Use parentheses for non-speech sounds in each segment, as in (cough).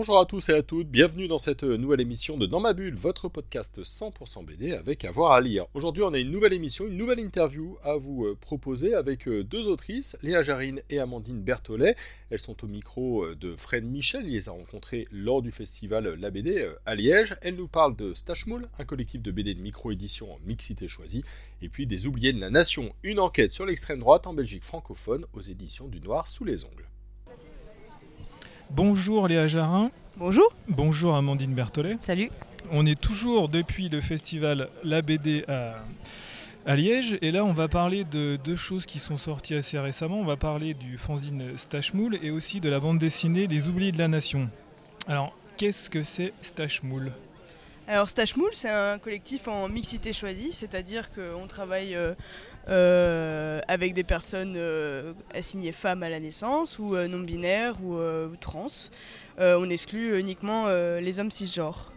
Bonjour à tous et à toutes, bienvenue dans cette nouvelle émission de Dans ma bulle, votre podcast 100% BD avec avoir à lire. Aujourd'hui on a une nouvelle émission, une nouvelle interview à vous euh, proposer avec euh, deux autrices, Léa Jarine et Amandine Berthollet. Elles sont au micro euh, de Fred Michel, il les a rencontrées lors du festival La BD à Liège. Elles nous parlent de Stashmoul, un collectif de BD de micro-édition en mixité choisie, et puis des oubliés de la nation, une enquête sur l'extrême droite en Belgique francophone aux éditions du Noir sous les ongles. Bonjour Léa Jarin. Bonjour. Bonjour Amandine Berthollet. Salut. On est toujours depuis le festival La BD à, Liège et là on va parler de deux choses qui sont sorties assez récemment. On va parler du fanzine Stashmoul et aussi de la bande dessinée Les Oubliés de la Nation. Alors qu'est-ce que c'est Stashmoul alors Stashmoul, c'est un collectif en mixité choisie, c'est-à-dire qu'on travaille euh, avec des personnes euh, assignées femmes à la naissance ou non binaires ou trans. on exclut uniquement les hommes cisgenres.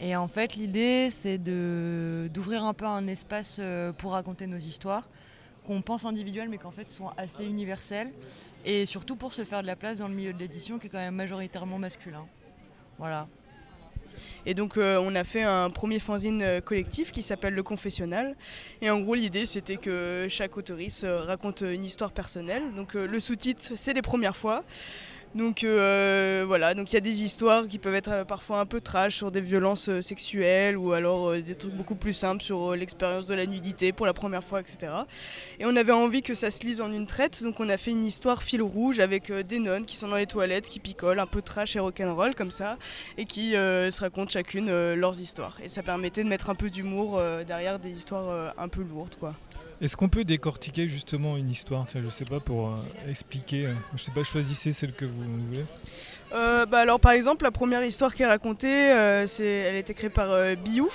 Et en fait, l'idée, c'est d'ouvrir un peu un espace pour raconter nos histoires, qu'on pense individuelles, mais qu'en fait sont assez universelles, et surtout pour se faire de la place dans le milieu de l'édition, qui est quand même majoritairement masculin. Voilà. Et donc euh, on a fait un premier fanzine euh, collectif qui s'appelle Le Confessionnal. Et en gros l'idée c'était que chaque autoriste euh, raconte une histoire personnelle. Donc le sous-titre c'est les premières fois. Donc euh, voilà, donc il y a des histoires qui peuvent être euh, parfois un peu trash sur des violences euh, sexuelles ou alors des trucs beaucoup plus simples sur l'expérience de la nudité pour la première fois, etc. Et on avait envie que ça se lise en une traite, donc on a fait une histoire fil rouge avec des nonnes qui sont dans les toilettes, qui picolent, un peu trash et rock'n'roll comme ça, et qui se racontent chacune leurs histoires. Et ça permettait de mettre un peu d'humour derrière des histoires un peu lourdes, quoi. Est-ce qu'on peut décortiquer justement une histoire? Je sais pas pour euh, expliquer. Euh, je sais pas, choisissez celle que vous voulez. Euh, bah alors par exemple, la première histoire qui est racontée, c'est, elle a été créée par Biou.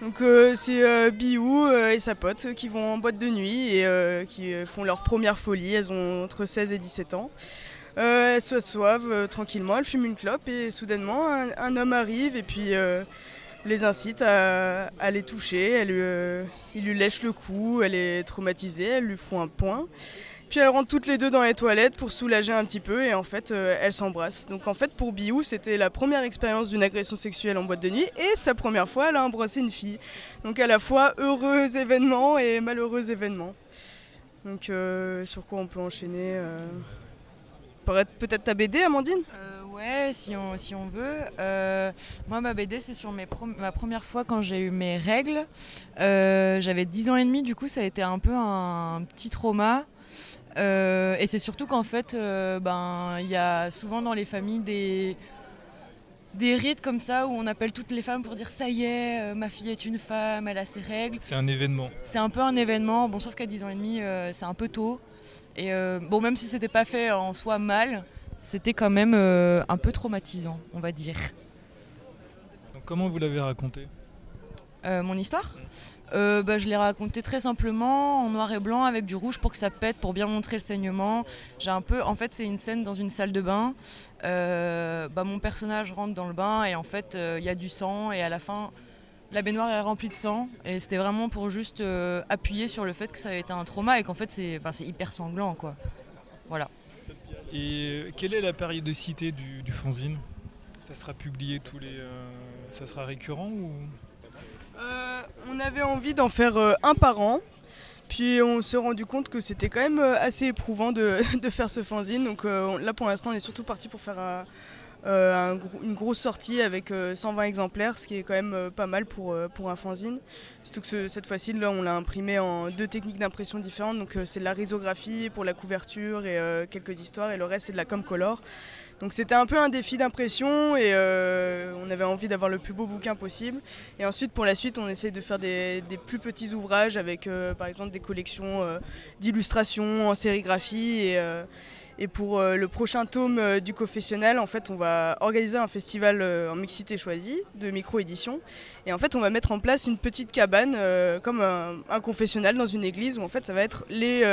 Donc c'est Biou et sa pote qui vont en boîte de nuit et qui font leur première folie. Elles ont entre 16 et 17 ans. elles s'assoivent tranquillement, elles fument une clope et soudainement un homme arrive et puis les incite à, les toucher. Elle, euh, il lui lèche le cou, elle est traumatisée, elle lui font un point. Puis elles rentrent toutes les deux dans les toilettes pour soulager un petit peu et en fait euh, elles s'embrassent. Donc en fait pour Biou c'était la première expérience d'une agression sexuelle en boîte de nuit et sa première fois elle a embrassé une fille. Donc à la fois heureux événement et malheureux événement. Donc euh, sur quoi on peut enchaîner Peut-être ta BD Amandine? Ouais, si on, si on veut. Euh, moi, ma BD, c'est sur mes ma première fois quand j'ai eu mes règles. Euh, j'avais 10 ans et demi, du coup, ça a été un peu un, petit trauma. Euh, et c'est surtout qu'en fait, ben, il y a souvent dans les familles des, des rites comme ça où on appelle toutes les femmes pour dire ça y est, ma fille est une femme, elle a ses règles. C'est un événement. C'est un peu un événement. Bon, sauf qu'à 10 ans et demi, c'est un peu tôt. Et bon, même si c'était pas fait en soi mal, c'était quand même euh, un peu traumatisant, on va dire. comment vous l'avez raconté? Euh, Mon histoire? Euh, bah, je l'ai raconté très simplement en noir et blanc avec du rouge pour que ça pète, pour bien montrer le saignement. J'ai un peu, en fait, c'est une scène dans une salle de bain. bah, mon personnage rentre dans le bain et en fait, il y a du sang et à la fin, la baignoire est remplie de sang. Et c'était vraiment pour juste appuyer sur le fait que ça avait été un trauma et qu'en fait, c'est hyper sanglant, quoi. Voilà. Et quelle est la périodicité du, fanzine? Ça sera publié tous les. Euh, ça sera récurrent ou? Euh, On avait envie d'en faire euh, un par an. Puis on s'est rendu compte que c'était quand même assez éprouvant (laughs) de, faire ce fanzine. Donc là pour l'instant on est surtout parti pour faire euh, une grosse sortie avec 120 euh, exemplaires, ce qui est quand même euh, pas mal pour, pour un fanzine. Surtout que cette fois-ci, là, on l'a imprimé en deux techniques d'impression différentes. Donc c'est de la risographie pour la couverture et quelques histoires, et le reste c'est de la com color. Donc c'était un peu un défi d'impression et on avait envie d'avoir le plus beau bouquin possible. Et ensuite pour la suite on essaie de faire des, plus petits ouvrages avec par exemple des collections d'illustrations en sérigraphie Et pour euh, le prochain tome euh, du confessionnal, en fait, on va organiser un festival euh, en mixité choisie de micro-édition. Et en fait, on va mettre en place une petite cabane, comme un, un confessionnal dans une église, où en fait, ça va être les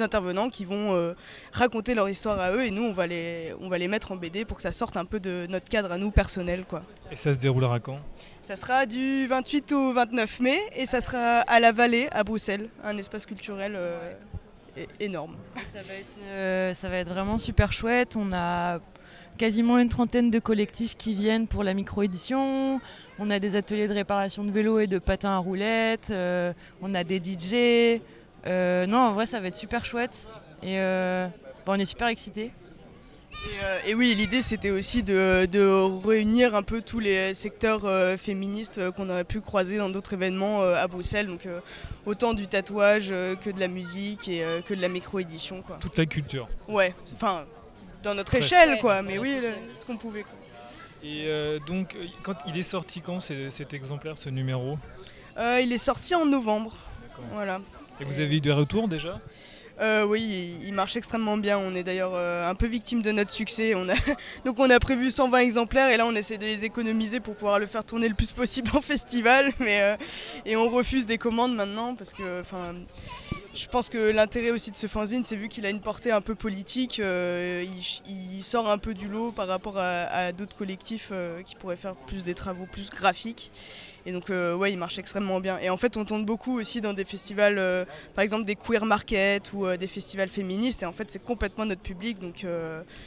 intervenants qui vont raconter leur histoire à eux, et nous, on va, les, on va les mettre en BD pour que ça sorte un peu de notre cadre à nous personnel, quoi. Et ça se déroulera quand? Ça sera du 28 au 29 mai, et ça sera à la Vallée, à Bruxelles, un espace culturel euh, énorme. Ça va, être, euh, ça va être vraiment super chouette. On a quasiment une trentaine de collectifs qui viennent pour la micro-édition. On a des ateliers de réparation de vélos et de patins à roulettes. euh, on a des DJ. Euh, non, en vrai, ça va être super chouette. Et bon, on est super excités. Et, euh, et oui, l'idée c'était aussi de, de réunir un peu tous les secteurs euh, féministes euh, qu'on aurait pu croiser dans d'autres événements euh, à Bruxelles, donc euh, autant du tatouage euh, que de la musique et euh, que de la micro-édition. Quoi. Toute la culture. Ouais, enfin, dans notre Ouais. échelle, quoi, mais oui, ce qu'on pouvait. quoi. Et euh, donc, quand il est sorti quand c'est- cet exemplaire, ce numéro? Euh, il est sorti en novembre, voilà. Et vous avez eu des retours déjà? Euh, oui, il, marche extrêmement bien. On est d'ailleurs euh, un peu victime de notre succès. (laughs) Donc on a prévu 120 exemplaires et là on essaie de les économiser pour pouvoir le faire tourner le plus possible (laughs) en festival. Euh, et on refuse des commandes maintenant parce que je pense que l'intérêt aussi de ce fanzine, c'est vu qu'il a une portée un peu politique, il, sort un peu du lot par rapport à, à d'autres collectifs qui pourraient faire plus des travaux plus graphiques. Et donc euh, ouais, il marche extrêmement bien. Et en fait, on tourne beaucoup aussi dans des festivals, euh, par exemple des queer market ou euh, des festivals féministes. Et en fait, c'est complètement notre public. Donc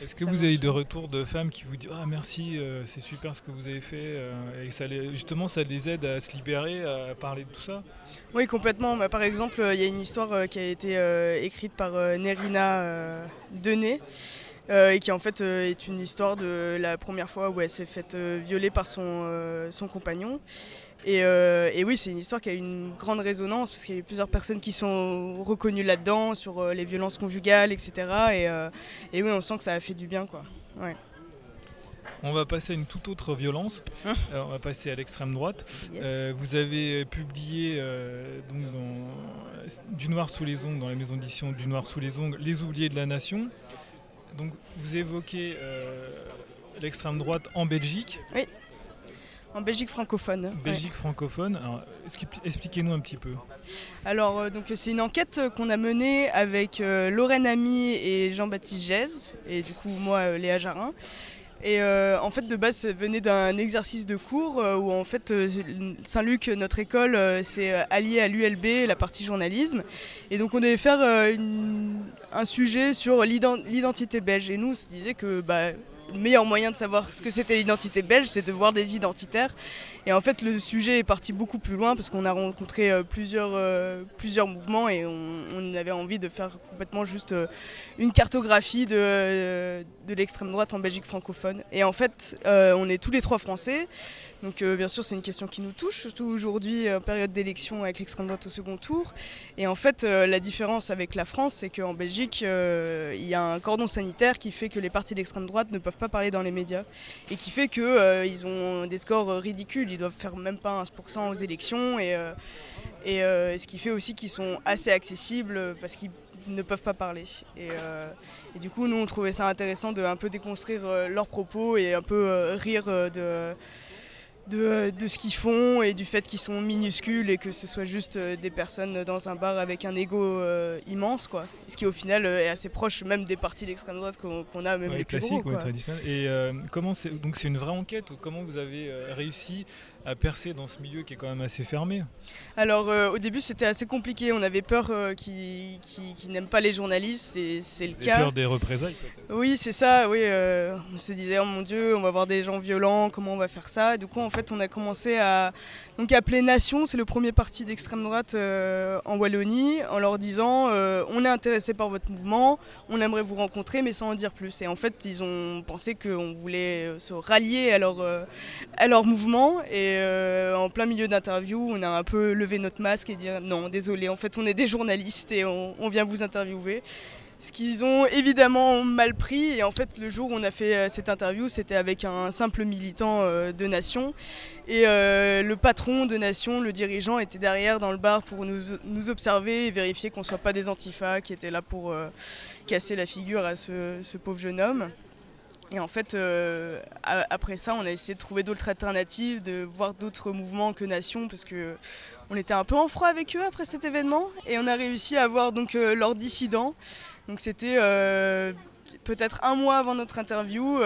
Est-ce que vous marche. avez de retours de femmes qui vous disent Ah merci, c'est super ce que vous avez fait Et ça les- justement, ça les aide à se libérer, à parler de tout ça? Oui, complètement. Bah, par exemple, il y a une histoire qui a été écrite par Nerina Denet. Euh, et qui en fait euh, est une histoire de la première fois où elle s'est faite euh, violer par son, son compagnon. Et, euh, et oui, c'est une histoire qui a eu une grande résonance parce qu'il y a eu plusieurs personnes qui sont reconnues là-dedans sur les violences conjugales, etc. Et, euh, et oui, on sent que ça a fait du bien, quoi. On va passer à une toute autre violence. Hein on va passer à l'extrême droite. Yes. Euh, vous avez publié donc dans, Du Noir sous les ongles, dans la maison d'édition Du Noir sous les ongles, Les oubliés de la nation. Donc vous évoquez euh, l'extrême droite en Belgique, En Belgique francophone. ouais. Belgique francophone. Alors, expli- expliquez-nous un petit peu. Alors, euh, donc c'est une enquête euh, qu'on a menée avec euh, Lorraine Ami et Jean-Baptiste Gèze, et du coup moi, Léa Jarin. Et euh, en fait, de base, ça venait d'un exercice de cours euh, où en fait euh, Saint-Luc, notre école, s'est alliée à l'ULB, la partie journalisme. Et donc on devait faire un sujet sur l'ident- l'identité belge. Et nous, on se disait que bah, le meilleur moyen de savoir ce que c'était l'identité belge, c'est de voir des identitaires. Et en fait, le sujet est parti beaucoup plus loin parce qu'on a rencontré euh, plusieurs, euh, plusieurs mouvements et on, avait envie de faire complètement juste euh, une cartographie de, de l'extrême droite en Belgique francophone. Et en fait, on est tous les trois français. Donc bien sûr, c'est une question qui nous touche, surtout aujourd'hui, période d'élection avec l'extrême droite au second tour. Et en fait, la différence avec la France, c'est qu'en Belgique, il y a un cordon sanitaire qui fait que les partis d'extrême droite ne peuvent pas parler dans les médias et qui fait qu'ils ont des scores ridicules. Ils doivent faire même pas 1% aux élections et, euh, et euh, ce qui fait aussi qu'ils sont assez accessibles parce qu'ils ne peuvent pas parler. Et, euh, du coup, nous, on trouvait ça intéressant de un peu déconstruire leurs propos et un peu rire de de, de ce qu'ils font et du fait qu'ils sont minuscules et que ce soit juste euh, des personnes dans un bar avec un ego euh, immense quoi. Ce qui au final euh, est assez proche même des partis d'extrême droite qu'on a même Ouais, les plus ouais, traditionnel. Et euh, comment c'est donc c'est une vraie enquête ou comment vous avez réussi à percer dans ce milieu qui est quand même assez fermé Alors euh, au début c'était assez compliqué, on avait peur euh, qu'ils n'aiment pas les journalistes et c'est le cas. peur des représailles Oui, c'est ça, oui. euh, on se disait, oh mon Dieu, on va voir des gens violents, comment on va faire ça? Du coup, en fait, on a commencé à donc, appeler Nation, c'est le premier parti d'extrême droite en Wallonie, en leur disant, on est intéressé par votre mouvement, on aimerait vous rencontrer, mais sans en dire plus. Et en fait, ils ont pensé qu'on voulait se rallier à leur, à leur mouvement. Et euh, en plein milieu d'interview, on a un peu levé notre masque et dit, non, désolé, en fait, on est des journalistes et on, vient vous interviewer ce qu'ils ont évidemment mal pris. Et en fait, le jour où on a fait euh, cette interview, c'était avec un simple militant euh, de Nation. Et le patron de Nation, le dirigeant, était derrière dans le bar pour nous, observer et vérifier qu'on ne soit pas des antifas qui étaient là pour casser la figure à ce, pauvre jeune homme. Et en fait, après ça, on a essayé de trouver d'autres alternatives, de voir d'autres mouvements que Nation, parce que on était un peu en froid avec eux après cet événement, et on a réussi à avoir donc leurs dissidents donc c'était euh, peut-être un mois avant notre interview.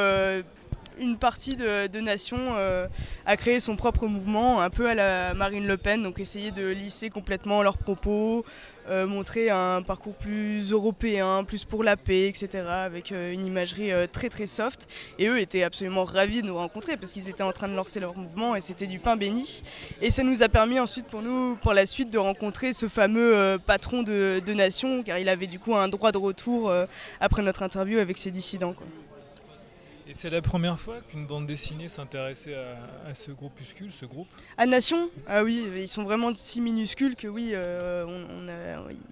Une partie de, Nation euh, a créé son propre mouvement, un peu à la Marine Le Pen, donc essayer de lisser complètement leurs propos, euh, montrer un parcours plus européen, plus pour la paix, etc., avec euh, une imagerie très très soft. Et eux étaient absolument ravis de nous rencontrer parce qu'ils étaient en train de lancer leur mouvement et c'était du pain béni. Et ça nous a permis ensuite pour nous, pour la suite, de rencontrer ce fameux patron de, Nation, car il avait du coup un droit de retour après notre interview avec ses dissidents. Et c'est la première fois qu'une bande dessinée s'intéressait à, ce groupuscule, ce groupe À Nation? Ah oui, ils sont vraiment si minuscules que oui, euh,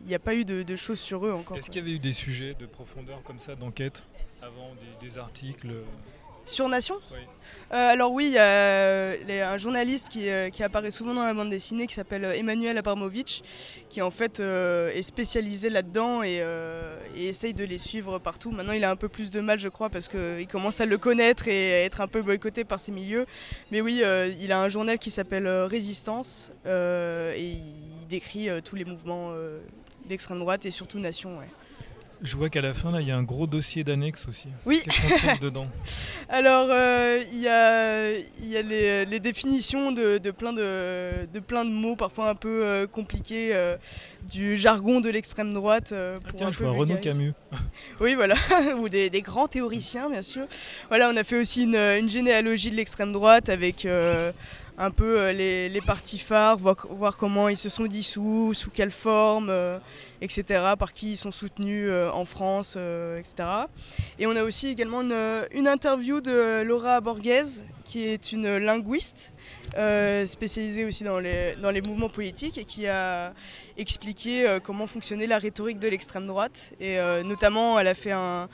il n'y a pas eu de, choses sur eux encore. Est-ce qu'il y avait eu des sujets de profondeur comme ça, d'enquête, avant des articles? Sur Nation euh, Alors oui, il y a euh, un journaliste euh, qui, apparaît souvent dans la bande dessinée qui s'appelle Emmanuel Abramovitch, qui en fait est spécialisé là-dedans et, essaye de les suivre partout. Maintenant il a un peu plus de mal je crois parce qu'il commence à le connaître et à être un peu boycotté par ses milieux. Mais oui, il a un journal qui s'appelle Résistance et il décrit tous les mouvements d'extrême droite et surtout Nation. Je vois qu'à la fin, là, il y a un gros dossier d'annexe aussi. Oui. Qu'est-ce qu'on trouve dedans (laughs) Alors, euh, il y a, y a les, définitions de, plein de, de, plein de mots, parfois un peu euh, compliqués, euh, du jargon de l'extrême droite. Ah tiens, je vois Renaud Camus. (laughs) oui, voilà, (laughs) ou des, grands théoriciens, bien sûr. Voilà, on a fait aussi une, une généalogie de l'extrême droite avec un peu euh, les, les, partis phares, voir, comment ils se sont dissous, sous quelle forme, euh, etc., par qui ils sont soutenus euh, en France, etc. Et on a aussi également une, interview de Laura Borghese, qui est une linguiste spécialisée aussi dans les, dans les mouvements politiques et qui a expliqué comment fonctionnait la rhétorique de l'extrême droite. Et notamment, elle a fait un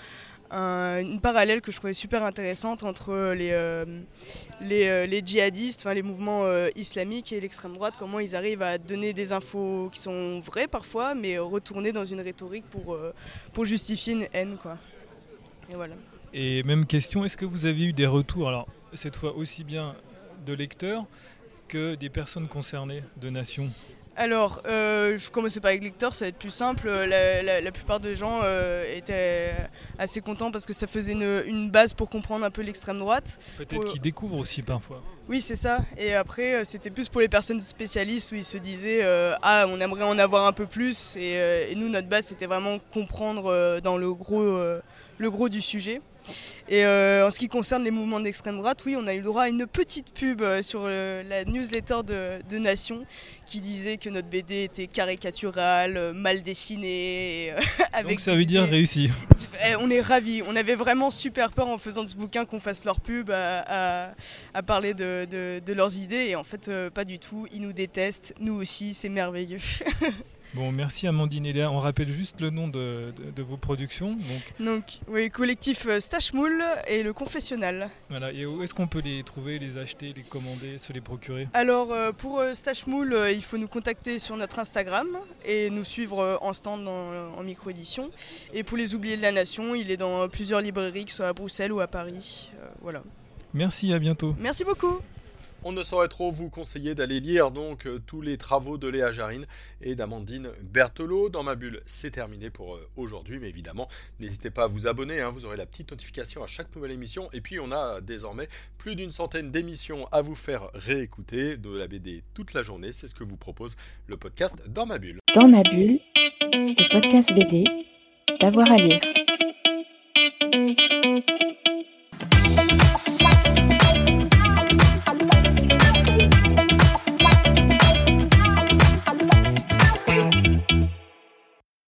une parallèle que je trouvais super intéressante entre les, euh, euh, les, djihadistes, les mouvements euh, islamiques et l'extrême droite, comment ils arrivent à donner des infos qui sont vraies parfois, mais retourner dans une rhétorique pour, pour justifier une haine. Quoi. Et voilà. Et même question, est-ce que vous avez eu des retours, alors cette fois aussi bien de lecteurs que des personnes concernées, de nations? Alors, euh, je commençais pas avec lecteur, ça va être plus simple. La, plupart des gens euh, étaient assez contents parce que ça faisait une, base pour comprendre un peu l'extrême droite. Peut-être qu'ils découvrent aussi parfois. Oui, c'est ça. Et après, euh, c'était plus pour les personnes spécialistes où ils se disaient Ah, on aimerait en avoir un peu plus. Et, et nous, notre base, c'était vraiment comprendre dans le gros, le gros du sujet. Et euh, en ce qui concerne les mouvements d'extrême droite, oui, on a eu le droit à une petite pub euh, sur euh, la newsletter de, Nation qui disait que notre BD était caricatural, mal dessiné. (laughs) avec Donc ça veut dire réussi. (laughs) Eh, on est ravis. On avait vraiment super peur en faisant de ce bouquin qu'on fasse leur pub à, parler de, de, leurs idées. Et en fait, pas du tout. Ils nous détestent. Nous aussi, c'est merveilleux. (laughs) Bon, merci Amandine et Léa. On rappelle juste le nom de, vos productions. Donc, donc oui, collectif euh, Stachmoul et le Confessionnal. Voilà, et où est-ce qu'on peut les trouver, les acheter, les commander, se les procurer? Alors, euh, pour euh, Stachmoul, il faut nous contacter sur notre Instagram et nous suivre en stand en micro-édition. Et pour les oubliés de la Nation, il est dans plusieurs librairies, que ce soit à Bruxelles ou à Paris. voilà. Merci, à bientôt. Merci beaucoup. On ne saurait trop vous conseiller d'aller lire donc euh, tous les travaux de Léa Jarine et d'Amandine Berthelot. Dans ma bulle, c'est terminé pour euh, aujourd'hui, mais évidemment, n'hésitez pas à vous abonner, hein. vous aurez la petite notification à chaque nouvelle émission. Et puis, on a désormais plus d'une centaine d'émissions à vous faire réécouter de la BD toute la journée. C'est ce que vous propose le podcast Dans ma bulle. Dans ma bulle, le podcast BD, d'avoir à lire.